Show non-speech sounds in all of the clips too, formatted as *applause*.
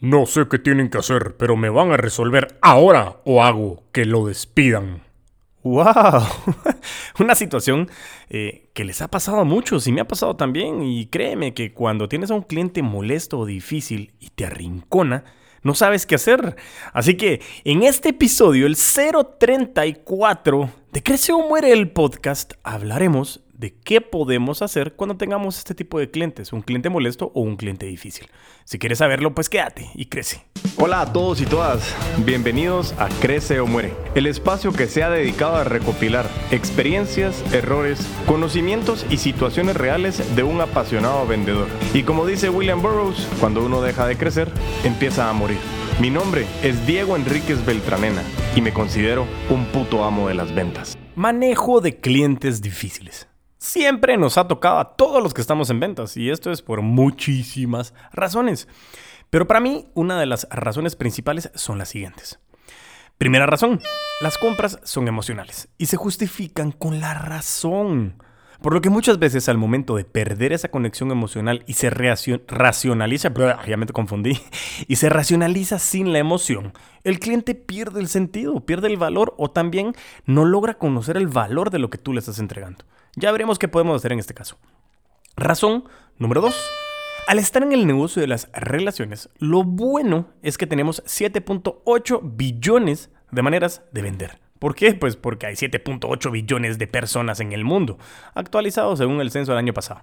No sé qué tienen que hacer, pero me van a resolver ahora o hago que lo despidan. ¡Wow! *laughs* Una situación eh, que les ha pasado a muchos y me ha pasado también. Y créeme que cuando tienes a un cliente molesto o difícil y te arrincona, no sabes qué hacer. Así que en este episodio, el 034 de Crece o Muere el podcast, hablaremos de qué podemos hacer cuando tengamos este tipo de clientes, un cliente molesto o un cliente difícil. Si quieres saberlo, pues quédate y crece. Hola a todos y todas, bienvenidos a Crece o Muere, el espacio que se ha dedicado a recopilar experiencias, errores, conocimientos y situaciones reales de un apasionado vendedor. Y como dice William Burroughs, cuando uno deja de crecer, empieza a morir. Mi nombre es Diego Enríquez Beltranena y me considero un puto amo de las ventas. Manejo de clientes difíciles siempre nos ha tocado a todos los que estamos en ventas y esto es por muchísimas razones. Pero para mí una de las razones principales son las siguientes. Primera razón, las compras son emocionales y se justifican con la razón. Por lo que muchas veces al momento de perder esa conexión emocional y se racionaliza, ya me confundí, *laughs* y se racionaliza sin la emoción, el cliente pierde el sentido, pierde el valor o también no logra conocer el valor de lo que tú le estás entregando. Ya veremos qué podemos hacer en este caso. Razón número 2. Al estar en el negocio de las relaciones, lo bueno es que tenemos 7.8 billones de maneras de vender. ¿Por qué? Pues porque hay 7.8 billones de personas en el mundo, actualizado según el censo del año pasado.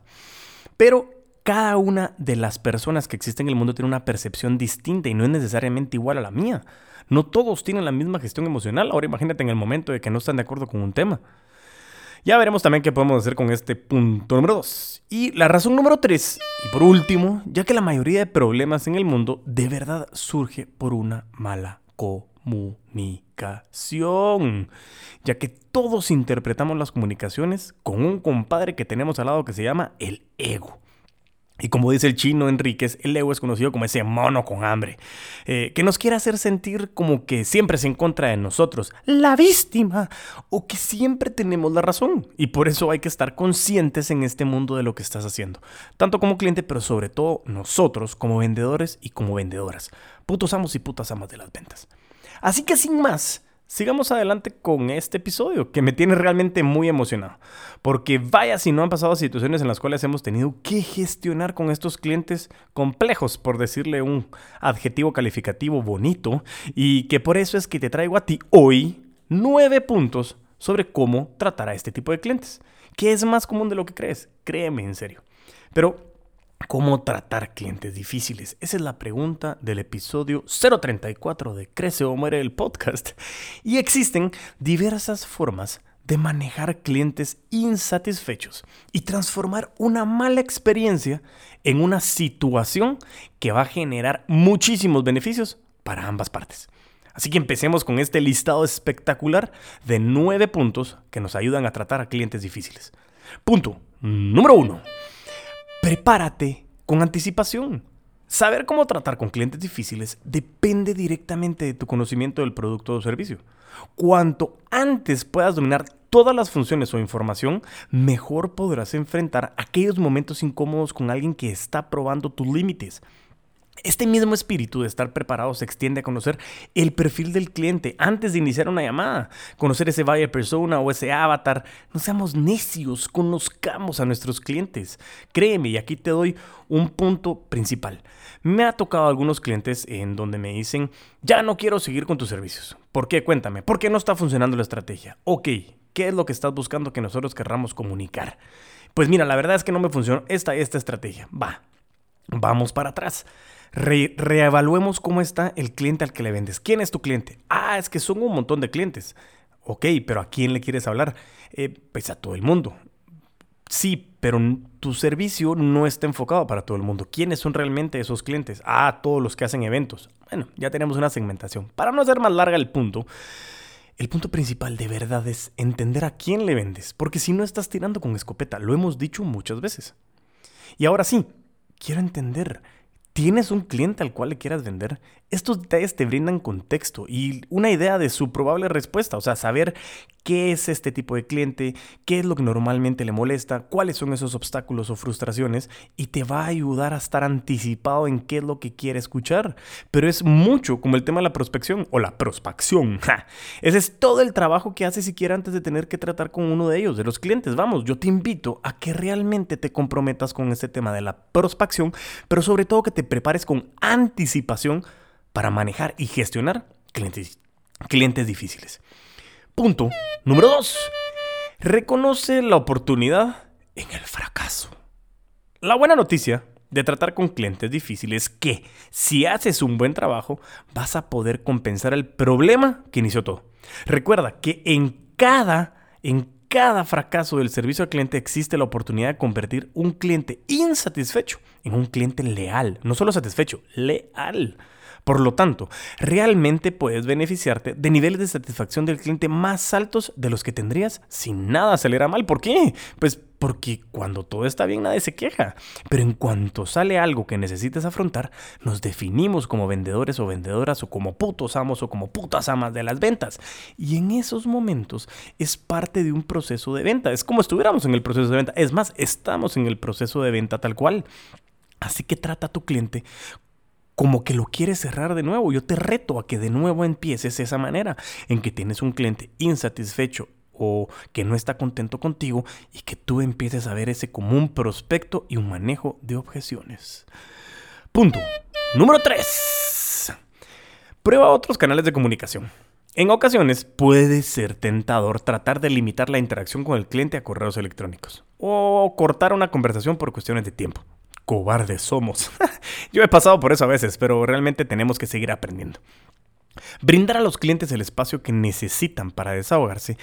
Pero cada una de las personas que existen en el mundo tiene una percepción distinta y no es necesariamente igual a la mía. No todos tienen la misma gestión emocional. Ahora imagínate en el momento de que no están de acuerdo con un tema. Ya veremos también qué podemos hacer con este punto número 2. Y la razón número 3, y por último, ya que la mayoría de problemas en el mundo de verdad surge por una mala comunicación. Ya que todos interpretamos las comunicaciones con un compadre que tenemos al lado que se llama el ego. Y como dice el chino Enríquez, el ego es conocido como ese mono con hambre, eh, que nos quiere hacer sentir como que siempre es en contra de nosotros, la víctima, o que siempre tenemos la razón. Y por eso hay que estar conscientes en este mundo de lo que estás haciendo, tanto como cliente, pero sobre todo nosotros como vendedores y como vendedoras, putos amos y putas amas de las ventas. Así que sin más, sigamos adelante con este episodio que me tiene realmente muy emocionado. Porque vaya si no han pasado situaciones en las cuales hemos tenido que gestionar con estos clientes complejos, por decirle un adjetivo calificativo bonito, y que por eso es que te traigo a ti hoy nueve puntos sobre cómo tratar a este tipo de clientes, que es más común de lo que crees, créeme en serio. Pero ¿Cómo tratar clientes difíciles? Esa es la pregunta del episodio 034 de Crece o Muere el podcast. Y existen diversas formas de manejar clientes insatisfechos y transformar una mala experiencia en una situación que va a generar muchísimos beneficios para ambas partes. Así que empecemos con este listado espectacular de nueve puntos que nos ayudan a tratar a clientes difíciles. Punto número uno prepárate con anticipación. Saber cómo tratar con clientes difíciles depende directamente de tu conocimiento del producto o servicio. Cuanto antes puedas dominar todas las funciones o información, mejor podrás enfrentar aquellos momentos incómodos con alguien que está probando tus límites. Este mismo espíritu de estar preparado se extiende a conocer el perfil del cliente antes de iniciar una llamada, conocer ese buyer persona o ese avatar. No seamos necios, conozcamos a nuestros clientes. Créeme, y aquí te doy un punto principal. Me ha tocado algunos clientes en donde me dicen, ya no quiero seguir con tus servicios. ¿Por qué? Cuéntame, ¿por qué no está funcionando la estrategia? Ok, ¿qué es lo que estás buscando que nosotros querramos comunicar? Pues mira, la verdad es que no me funcionó esta, esta estrategia. Va, vamos para atrás reevaluemos cómo está el cliente al que le vendes. ¿Quién es tu cliente? Ah, es que son un montón de clientes. Ok, pero ¿a quién le quieres hablar? Eh, pues a todo el mundo. Sí, pero tu servicio no está enfocado para todo el mundo. ¿Quiénes son realmente esos clientes? Ah, todos los que hacen eventos. Bueno, ya tenemos una segmentación. Para no hacer más larga el punto, el punto principal de verdad es entender a quién le vendes, porque si no estás tirando con escopeta, lo hemos dicho muchas veces. Y ahora sí, quiero entender ¿Tienes un cliente al cual le quieras vender? Estos detalles te brindan contexto y una idea de su probable respuesta, o sea, saber qué es este tipo de cliente, qué es lo que normalmente le molesta, cuáles son esos obstáculos o frustraciones y te va a ayudar a estar anticipado en qué es lo que quiere escuchar. Pero es mucho como el tema de la prospección o la prospección. Ese es todo el trabajo que haces siquiera antes de tener que tratar con uno de ellos, de los clientes. Vamos, yo te invito a que realmente te comprometas con este tema de la prospección, pero sobre todo que te prepares con anticipación para manejar y gestionar clientes, clientes difíciles. Punto número dos. Reconoce la oportunidad en el fracaso. La buena noticia de tratar con clientes difíciles es que si haces un buen trabajo vas a poder compensar el problema que inició todo. Recuerda que en cada, en cada fracaso del servicio al cliente existe la oportunidad de convertir un cliente insatisfecho en un cliente leal. No solo satisfecho, leal. Por lo tanto, realmente puedes beneficiarte de niveles de satisfacción del cliente más altos de los que tendrías si nada saliera mal. ¿Por qué? Pues porque cuando todo está bien nadie se queja. Pero en cuanto sale algo que necesites afrontar, nos definimos como vendedores o vendedoras o como putos amos o como putas amas de las ventas. Y en esos momentos es parte de un proceso de venta. Es como estuviéramos en el proceso de venta. Es más, estamos en el proceso de venta tal cual. Así que trata a tu cliente como que lo quieres cerrar de nuevo. Yo te reto a que de nuevo empieces esa manera, en que tienes un cliente insatisfecho o que no está contento contigo y que tú empieces a ver ese como un prospecto y un manejo de objeciones. Punto. Número 3. Prueba otros canales de comunicación. En ocasiones puede ser tentador tratar de limitar la interacción con el cliente a correos electrónicos o cortar una conversación por cuestiones de tiempo cobardes somos. *laughs* Yo he pasado por eso a veces, pero realmente tenemos que seguir aprendiendo. Brindar a los clientes el espacio que necesitan para desahogarse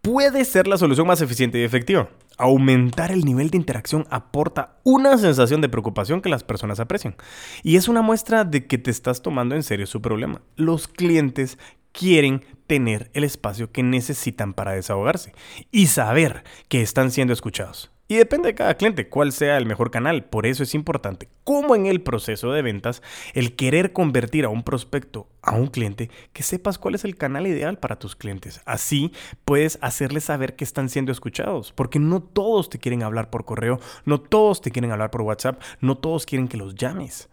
puede ser la solución más eficiente y efectiva. Aumentar el nivel de interacción aporta una sensación de preocupación que las personas aprecian. Y es una muestra de que te estás tomando en serio su problema. Los clientes quieren tener el espacio que necesitan para desahogarse y saber que están siendo escuchados. Y depende de cada cliente cuál sea el mejor canal. Por eso es importante, como en el proceso de ventas, el querer convertir a un prospecto a un cliente, que sepas cuál es el canal ideal para tus clientes. Así puedes hacerles saber que están siendo escuchados, porque no todos te quieren hablar por correo, no todos te quieren hablar por WhatsApp, no todos quieren que los llames.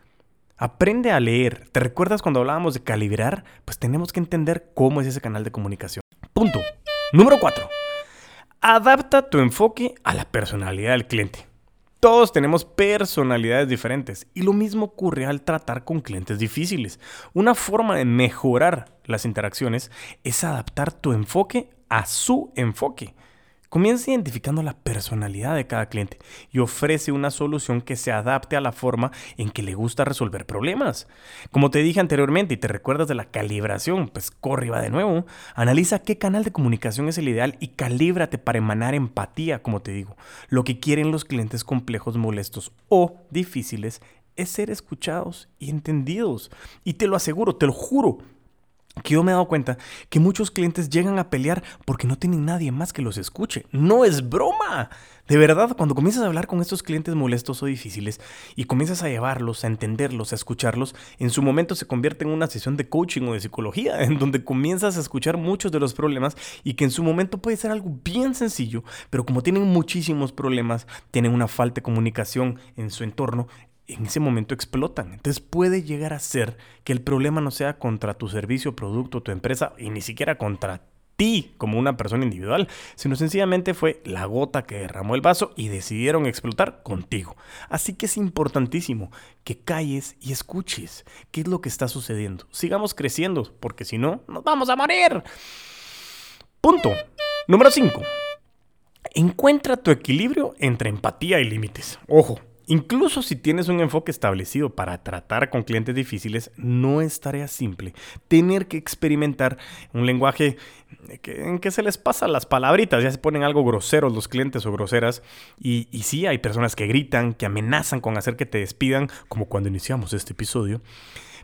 Aprende a leer. ¿Te recuerdas cuando hablábamos de calibrar? Pues tenemos que entender cómo es ese canal de comunicación. Punto. Número 4. Adapta tu enfoque a la personalidad del cliente. Todos tenemos personalidades diferentes y lo mismo ocurre al tratar con clientes difíciles. Una forma de mejorar las interacciones es adaptar tu enfoque a su enfoque. Comienza identificando la personalidad de cada cliente y ofrece una solución que se adapte a la forma en que le gusta resolver problemas. Como te dije anteriormente y te recuerdas de la calibración, pues corre va de nuevo. Analiza qué canal de comunicación es el ideal y calíbrate para emanar empatía, como te digo. Lo que quieren los clientes complejos, molestos o difíciles es ser escuchados y entendidos. Y te lo aseguro, te lo juro, que yo me he dado cuenta que muchos clientes llegan a pelear porque no tienen nadie más que los escuche. No es broma. De verdad, cuando comienzas a hablar con estos clientes molestos o difíciles y comienzas a llevarlos, a entenderlos, a escucharlos, en su momento se convierte en una sesión de coaching o de psicología, *laughs* en donde comienzas a escuchar muchos de los problemas y que en su momento puede ser algo bien sencillo, pero como tienen muchísimos problemas, tienen una falta de comunicación en su entorno, en ese momento explotan. Entonces puede llegar a ser que el problema no sea contra tu servicio, producto, tu empresa y ni siquiera contra ti como una persona individual, sino sencillamente fue la gota que derramó el vaso y decidieron explotar contigo. Así que es importantísimo que calles y escuches qué es lo que está sucediendo. Sigamos creciendo, porque si no, nos vamos a morir. Punto. Número 5. Encuentra tu equilibrio entre empatía y límites. Ojo, Incluso si tienes un enfoque establecido para tratar con clientes difíciles, no es tarea simple tener que experimentar un lenguaje en que se les pasa las palabritas, ya se ponen algo groseros los clientes o groseras. Y, y sí, hay personas que gritan, que amenazan con hacer que te despidan, como cuando iniciamos este episodio.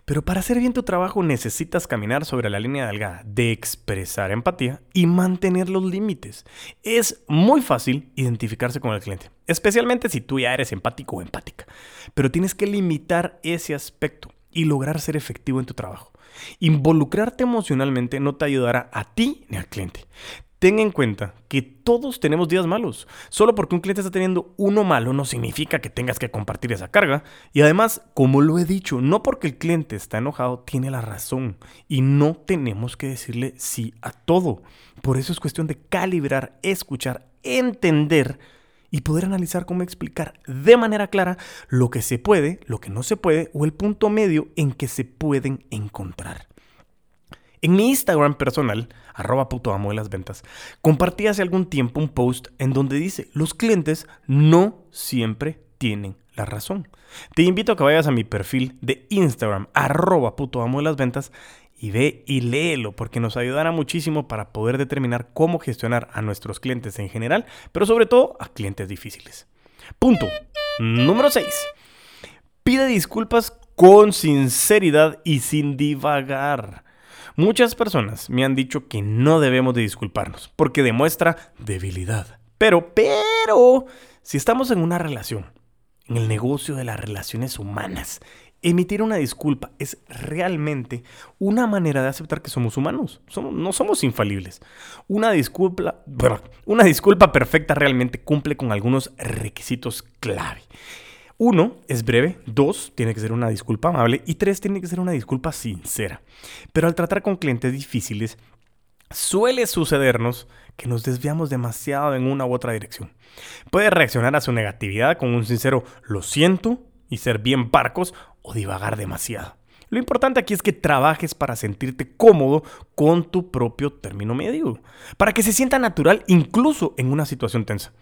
Pero para hacer bien tu trabajo necesitas caminar sobre la línea delgada de expresar empatía y mantener los límites. Es muy fácil identificarse con el cliente, especialmente si tú ya eres empático o empática. Pero tienes que limitar ese aspecto y lograr ser efectivo en tu trabajo. Involucrarte emocionalmente no te ayudará a ti ni al cliente ten en cuenta que todos tenemos días malos. Solo porque un cliente está teniendo uno malo no significa que tengas que compartir esa carga. Y además, como lo he dicho, no porque el cliente está enojado tiene la razón. Y no tenemos que decirle sí a todo. Por eso es cuestión de calibrar, escuchar, entender y poder analizar cómo explicar de manera clara lo que se puede, lo que no se puede o el punto medio en que se pueden encontrar. En mi Instagram personal, arroba puto amo de las ventas, compartí hace algún tiempo un post en donde dice, los clientes no siempre tienen la razón. Te invito a que vayas a mi perfil de Instagram, arroba puto amo de las ventas, y ve y léelo, porque nos ayudará muchísimo para poder determinar cómo gestionar a nuestros clientes en general, pero sobre todo a clientes difíciles. Punto número 6. Pide disculpas con sinceridad y sin divagar. Muchas personas me han dicho que no debemos de disculparnos porque demuestra debilidad. Pero, pero, si estamos en una relación, en el negocio de las relaciones humanas, emitir una disculpa es realmente una manera de aceptar que somos humanos. no somos infalibles. Una disculpa, una disculpa perfecta realmente cumple con algunos requisitos clave. Uno, es breve. Dos, tiene que ser una disculpa amable. Y tres, tiene que ser una disculpa sincera. Pero al tratar con clientes difíciles, suele sucedernos que nos desviamos demasiado en una u otra dirección. Puede reaccionar a su negatividad con un sincero lo siento y ser bien parcos o divagar demasiado. Lo importante aquí es que trabajes para sentirte cómodo con tu propio término medio, para que se sienta natural incluso en una situación tensa.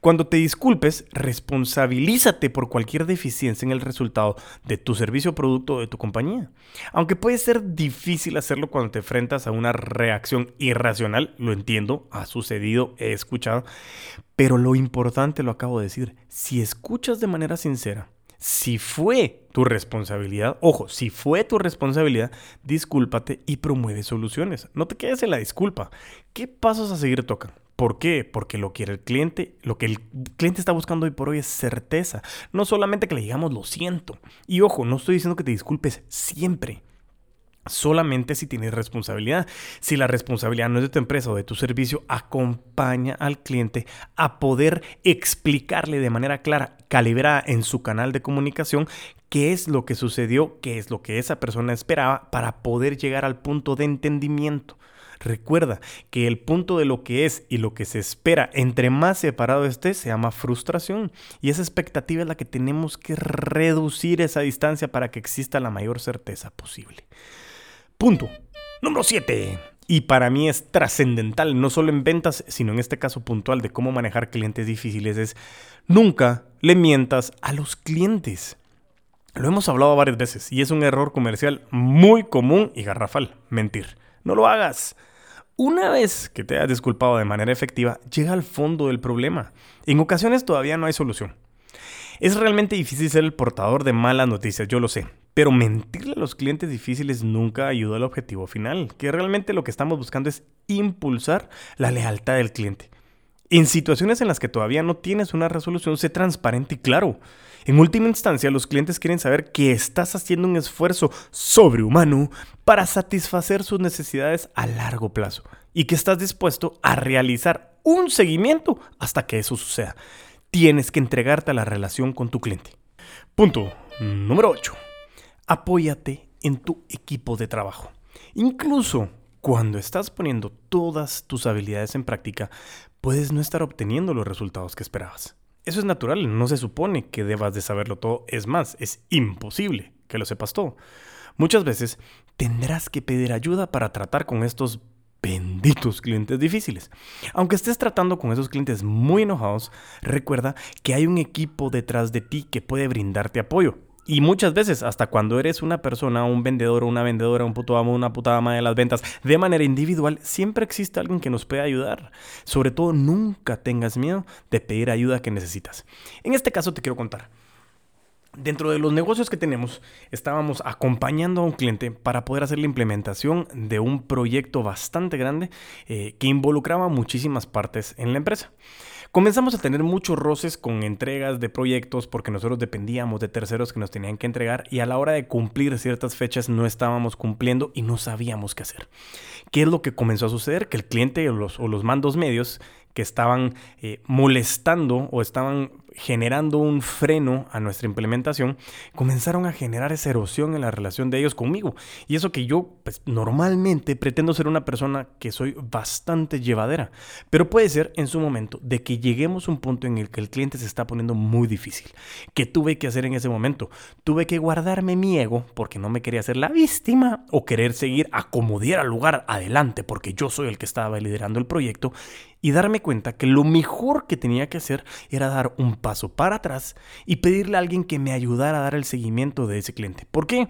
Cuando te disculpes, responsabilízate por cualquier deficiencia en el resultado de tu servicio o producto de tu compañía. Aunque puede ser difícil hacerlo cuando te enfrentas a una reacción irracional, lo entiendo, ha sucedido, he escuchado, pero lo importante lo acabo de decir, si escuchas de manera sincera, si fue tu responsabilidad, ojo, si fue tu responsabilidad, discúlpate y promueve soluciones. No te quedes en la disculpa. ¿Qué pasos a seguir tocan? ¿Por qué? Porque lo quiere el cliente, lo que el cliente está buscando hoy por hoy es certeza. No solamente que le digamos lo siento. Y ojo, no estoy diciendo que te disculpes siempre. Solamente si tienes responsabilidad. Si la responsabilidad no es de tu empresa o de tu servicio, acompaña al cliente a poder explicarle de manera clara, calibrada en su canal de comunicación, qué es lo que sucedió, qué es lo que esa persona esperaba para poder llegar al punto de entendimiento. Recuerda que el punto de lo que es y lo que se espera, entre más separado esté, se llama frustración. Y esa expectativa es la que tenemos que reducir esa distancia para que exista la mayor certeza posible. Punto. Número 7. Y para mí es trascendental, no solo en ventas, sino en este caso puntual de cómo manejar clientes difíciles, es nunca le mientas a los clientes. Lo hemos hablado varias veces y es un error comercial muy común y garrafal, mentir. No lo hagas. Una vez que te hayas disculpado de manera efectiva, llega al fondo del problema. En ocasiones todavía no hay solución. Es realmente difícil ser el portador de malas noticias, yo lo sé. Pero mentirle a los clientes difíciles nunca ayuda al objetivo final, que realmente lo que estamos buscando es impulsar la lealtad del cliente. En situaciones en las que todavía no tienes una resolución, sé transparente y claro. En última instancia, los clientes quieren saber que estás haciendo un esfuerzo sobrehumano para satisfacer sus necesidades a largo plazo y que estás dispuesto a realizar un seguimiento hasta que eso suceda. Tienes que entregarte a la relación con tu cliente. Punto número 8. Apóyate en tu equipo de trabajo. Incluso cuando estás poniendo todas tus habilidades en práctica, puedes no estar obteniendo los resultados que esperabas. Eso es natural, no se supone que debas de saberlo todo. Es más, es imposible que lo sepas todo. Muchas veces tendrás que pedir ayuda para tratar con estos benditos clientes difíciles. Aunque estés tratando con esos clientes muy enojados, recuerda que hay un equipo detrás de ti que puede brindarte apoyo. Y muchas veces, hasta cuando eres una persona, un vendedor una vendedora, un puto amo, una puta ama de las ventas, de manera individual, siempre existe alguien que nos puede ayudar. Sobre todo, nunca tengas miedo de pedir ayuda que necesitas. En este caso te quiero contar. Dentro de los negocios que tenemos, estábamos acompañando a un cliente para poder hacer la implementación de un proyecto bastante grande eh, que involucraba muchísimas partes en la empresa. comenzamos a tener muchos roces con entregas de proyectos porque nosotros dependíamos de terceros que nos tenían que entregar y a la hora de cumplir ciertas fechas no estábamos cumpliendo y no sabíamos qué hacer. ¿Qué es lo que comenzó a suceder? Que el cliente o los, mandos medios que estaban eh, molestando o estaban generando un freno a nuestra implementación, comenzaron a generar esa erosión en la relación de ellos conmigo. Y eso que yo, pues normalmente pretendo ser una persona que soy bastante llevadera, pero puede ser en su momento de que lleguemos a un punto en el que el cliente se está poniendo muy difícil. ¿Qué tuve que hacer en ese momento? Tuve que guardarme mi ego porque no me quería ser la víctima o querer seguir acomodar al lugar adelante porque yo soy el que estaba liderando el proyecto y darme cuenta que lo mejor que tenía que hacer era dar un paso para atrás y pedirle a alguien que me ayudara a dar el seguimiento de ese cliente. ¿Por qué?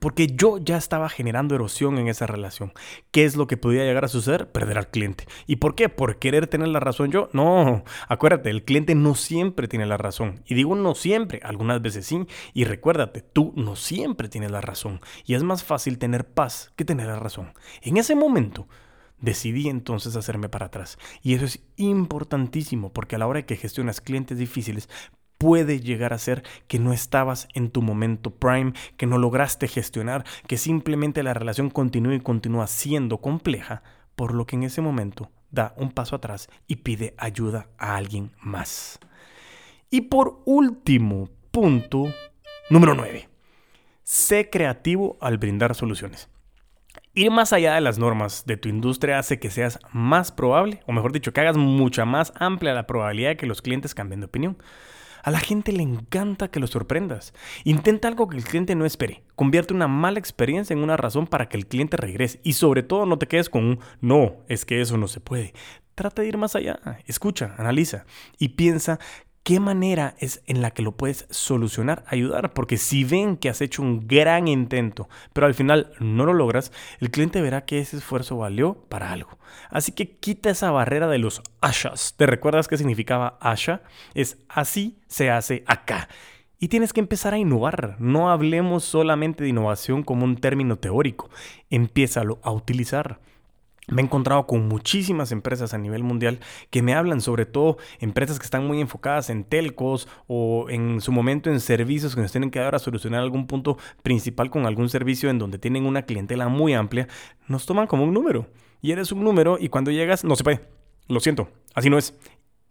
Porque yo ya estaba generando erosión en esa relación. ¿Qué es lo que podía llegar a suceder? Perder al cliente. ¿Y por qué? ¿Por querer tener la razón yo? No, acuérdate, el cliente no siempre tiene la razón. Y digo no siempre, algunas veces sí. Y recuérdate, tú no siempre tienes la razón. Y es más fácil tener paz que tener la razón. En ese momento, Decidí entonces hacerme para atrás. Y eso es importantísimo porque a la hora que gestionas clientes difíciles, puede llegar a ser que no estabas en tu momento prime, que no lograste gestionar, que simplemente la relación continúa y continúa siendo compleja, por lo que en ese momento da un paso atrás y pide ayuda a alguien más. Y por último, punto número 9. Sé creativo al brindar soluciones. Ir más allá de las normas de tu industria hace que seas más probable, o mejor dicho, que hagas mucha más amplia la probabilidad de que los clientes cambien de opinión. A la gente le encanta que lo sorprendas. Intenta algo que el cliente no espere. Convierte una mala experiencia en una razón para que el cliente regrese. Y sobre todo no te quedes con un no, es que eso no se puede. Trata de ir más allá. Escucha, analiza y piensa qué manera es en la que lo puedes solucionar, ayudar, porque si ven que has hecho un gran intento, pero al final no lo logras, el cliente verá que ese esfuerzo valió para algo. Así que quita esa barrera de los ashas. ¿Te recuerdas qué significaba asha? Es así se hace acá. Y tienes que empezar a innovar. No hablemos solamente de innovación como un término teórico. Empiézalo a utilizar. Me he encontrado con muchísimas empresas a nivel mundial que me hablan, sobre todo empresas que están muy enfocadas en telcos o en su momento en servicios que nos tienen que dar a solucionar algún punto principal con algún servicio en donde tienen una clientela muy amplia. Nos toman como un número. Y eres un número y cuando llegas no se puede. Lo siento, así no es.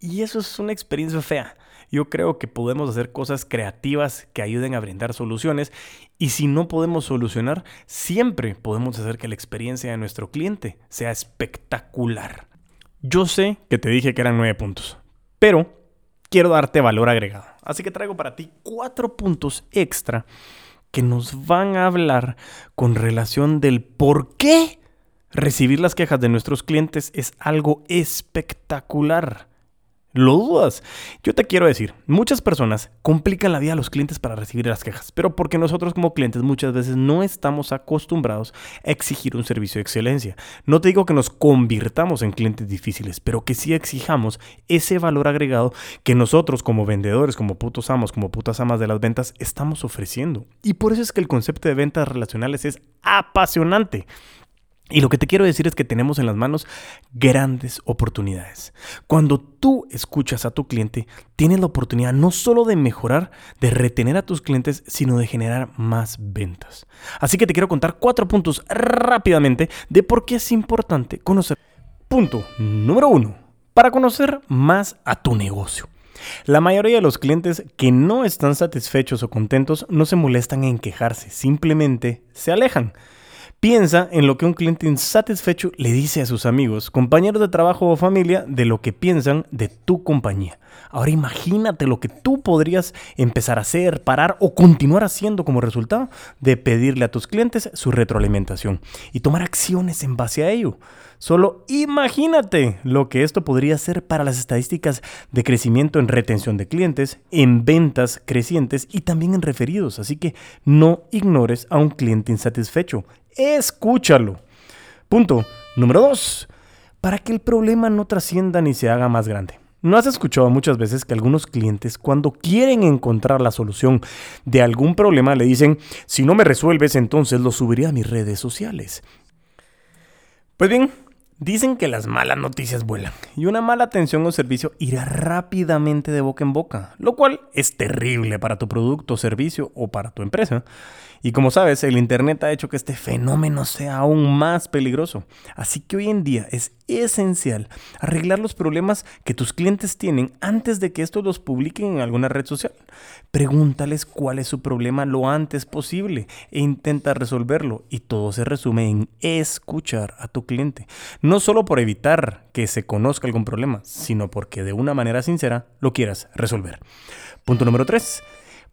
Y eso es una experiencia fea. Yo creo que podemos hacer cosas creativas que ayuden a brindar soluciones y si no podemos solucionar, siempre podemos hacer que la experiencia de nuestro cliente sea espectacular. Yo sé que te dije que eran nueve puntos, pero quiero darte valor agregado. Así que traigo para ti cuatro puntos extra que nos van a hablar con relación del por qué recibir las quejas de nuestros clientes es algo espectacular. ¿Lo dudas? Yo te quiero decir, muchas personas complican la vida a los clientes para recibir las quejas, pero porque nosotros como clientes muchas veces no estamos acostumbrados a exigir un servicio de excelencia. No te digo que nos convirtamos en clientes difíciles, pero que sí exijamos ese valor agregado que nosotros como vendedores, como putos amos, como putas amas de las ventas estamos ofreciendo. Y por eso es que el concepto de ventas relacionales es apasionante. Y lo que te quiero decir es que tenemos en las manos grandes oportunidades. Cuando tú escuchas a tu cliente, tienes la oportunidad no solo de mejorar, de retener a tus clientes, sino de generar más ventas. Así que te quiero contar cuatro puntos rápidamente de por qué es importante conocer. Punto número uno, para conocer más a tu negocio. La mayoría de los clientes que no están satisfechos o contentos no se molestan en quejarse, simplemente se alejan. Piensa en lo que un cliente insatisfecho le dice a sus amigos, compañeros de trabajo o familia de lo que piensan de tu compañía. Ahora imagínate lo que tú podrías empezar a hacer, parar o continuar haciendo como resultado de pedirle a tus clientes su retroalimentación y tomar acciones en base a ello. Solo imagínate lo que esto podría hacer para las estadísticas de crecimiento en retención de clientes, en ventas crecientes y también en referidos. Así que no ignores a un cliente insatisfecho escúchalo. Punto número dos, para que el problema no trascienda ni se haga más grande. ¿No has escuchado muchas veces que algunos clientes cuando quieren encontrar la solución de algún problema le dicen, si no me resuelves entonces lo subiré a mis redes sociales? Pues bien, Dicen que las malas noticias vuelan y una mala atención o servicio irá rápidamente de boca en boca, lo cual es terrible para tu producto, servicio o para tu empresa. Y como sabes, el Internet ha hecho que este fenómeno sea aún más peligroso. Así que hoy en día es esencial arreglar los problemas que tus clientes tienen antes de que estos los publiquen en alguna red social. Pregúntales cuál es su problema lo antes posible e intenta resolverlo. Y todo se resume en escuchar a tu cliente. No solo por evitar que se conozca algún problema, sino porque de una manera sincera lo quieras resolver. Punto número 3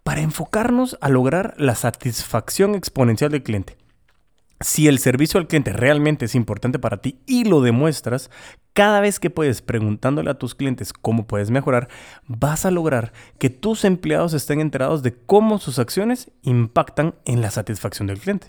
para enfocarnos a lograr la satisfacción exponencial del cliente. Si el servicio al cliente realmente es importante para ti y lo demuestras, cada vez que puedes preguntándole a tus clientes cómo puedes mejorar, vas a lograr que tus empleados estén enterados de cómo sus acciones impactan en la satisfacción del cliente.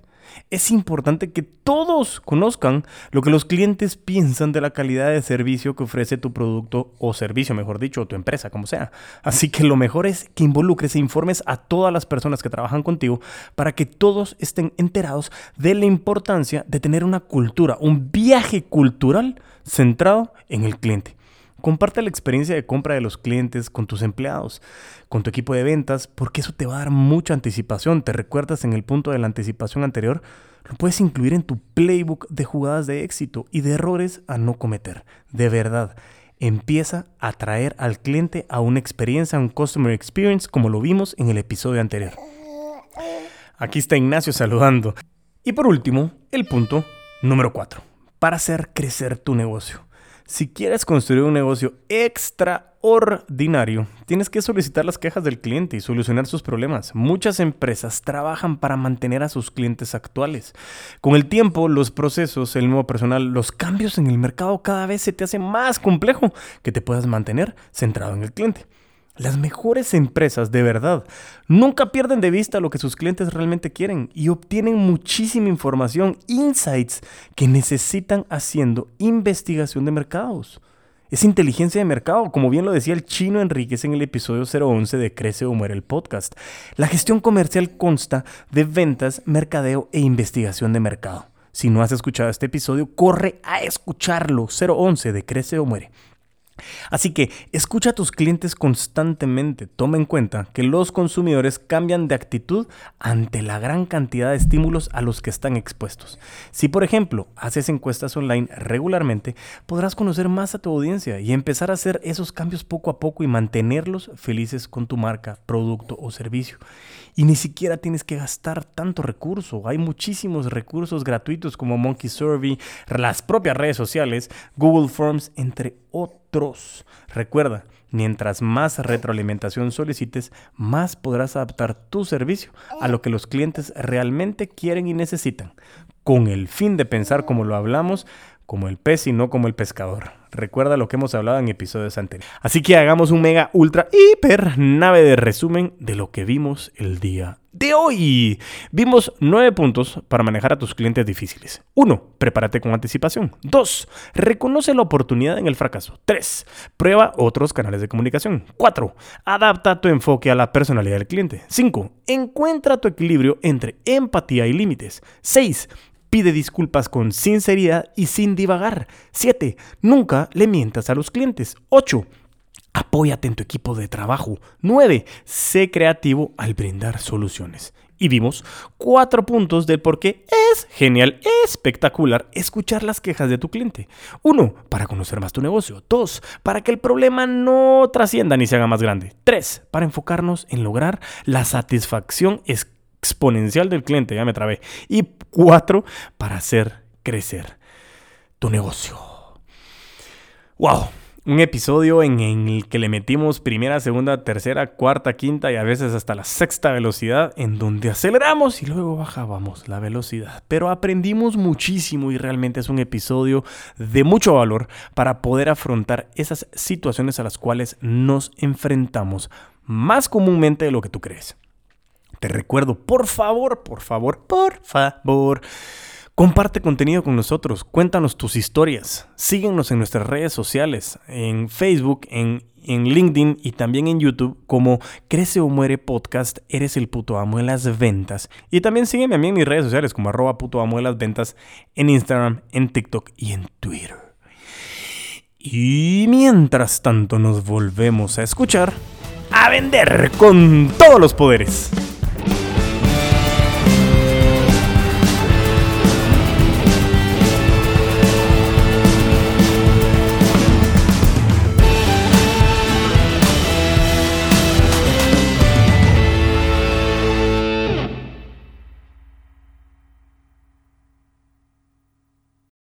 Es importante que todos conozcan lo que los clientes piensan de la calidad de servicio que ofrece tu producto o servicio, mejor dicho, tu empresa, como sea. Así que lo mejor es que involucres e informes a todas las personas que trabajan contigo para que todos estén enterados de la importancia de tener una cultura, un viaje cultural centrado en el cliente. Comparte la experiencia de compra de los clientes con tus empleados, con tu equipo de ventas, porque eso te va a dar mucha anticipación. ¿Te recuerdas en el punto de la anticipación anterior? Lo puedes incluir en tu playbook de jugadas de éxito y de errores a no cometer. De verdad, empieza a traer al cliente a una experiencia, a un customer experience, como lo vimos en el episodio anterior. Aquí está Ignacio saludando. Y por último, el punto número 4. Para hacer crecer tu negocio. Si quieres construir un negocio extraordinario, tienes que solicitar las quejas del cliente y solucionar sus problemas. Muchas empresas trabajan para mantener a sus clientes actuales. Con el tiempo, los procesos, el nuevo personal, los cambios en el mercado cada vez se te hace más complejo que te puedas mantener centrado en el cliente. Las mejores empresas de verdad nunca pierden de vista lo que sus clientes realmente quieren y obtienen muchísima información, insights que necesitan haciendo investigación de mercados. Es inteligencia de mercado, como bien lo decía el chino Enríquez en el episodio 011 de Crece o Muere el podcast. La gestión comercial consta de ventas, mercadeo e investigación de mercado. Si no has escuchado este episodio, corre a escucharlo. 011 de Crece o Muere. Así que escucha a tus clientes constantemente. Toma en cuenta que los consumidores cambian de actitud ante la gran cantidad de estímulos a los que están expuestos. Si por ejemplo haces encuestas online regularmente, podrás conocer más a tu audiencia y empezar a hacer esos cambios poco a poco y mantenerlos felices con tu marca, producto o servicio. Y ni siquiera tienes que gastar tanto recurso. Hay muchísimos recursos gratuitos como Monkey Survey, las propias redes sociales, Google Forms, entre otros. Recuerda, mientras más retroalimentación solicites, más podrás adaptar tu servicio a lo que los clientes realmente quieren y necesitan, con el fin de pensar como lo hablamos, como el pez y no como el pescador. Recuerda lo que hemos hablado en episodios anteriores. Así que hagamos un mega, ultra, hiper nave de resumen de lo que vimos el día de hoy. Vimos nueve puntos para manejar a tus clientes difíciles. 1. Prepárate con anticipación. 2. Reconoce la oportunidad en el fracaso. 3. Prueba otros canales de comunicación. 4. Adapta tu enfoque a la personalidad del cliente. 5. Encuentra tu equilibrio entre empatía y límites. 6. Pide disculpas con sinceridad y sin divagar. 7. Nunca le mientas a los clientes. 8. Apóyate en tu equipo de trabajo. 9. Sé creativo al brindar soluciones. Y vimos cuatro puntos del por qué es genial, espectacular escuchar las quejas de tu cliente. 1. Para conocer más tu negocio. 2. Para que el problema no trascienda ni se haga más grande. 3. Para enfocarnos en lograr la satisfacción exponencial del cliente. Ya me trabé. Y cuatro, para hacer crecer tu negocio. ¡Wow! Un episodio en, el que le metimos primera, segunda, tercera, cuarta, quinta y a veces hasta la sexta velocidad, en donde aceleramos y luego bajábamos la velocidad. Pero aprendimos muchísimo y realmente es un episodio de mucho valor para poder afrontar esas situaciones a las cuales nos enfrentamos más comúnmente de lo que tú crees. Te recuerdo, por favor, por favor, por favor. Comparte contenido con nosotros, cuéntanos tus historias, síguenos en nuestras redes sociales, en Facebook, en, en, LinkedIn y también en YouTube como Crece o Muere Podcast, eres el puto amo de las ventas. Y también sígueme a mí en mis redes sociales como arroba puto amo de las ventas en Instagram, en TikTok y en Twitter. Y mientras tanto nos volvemos a escuchar, a vender con todos los poderes.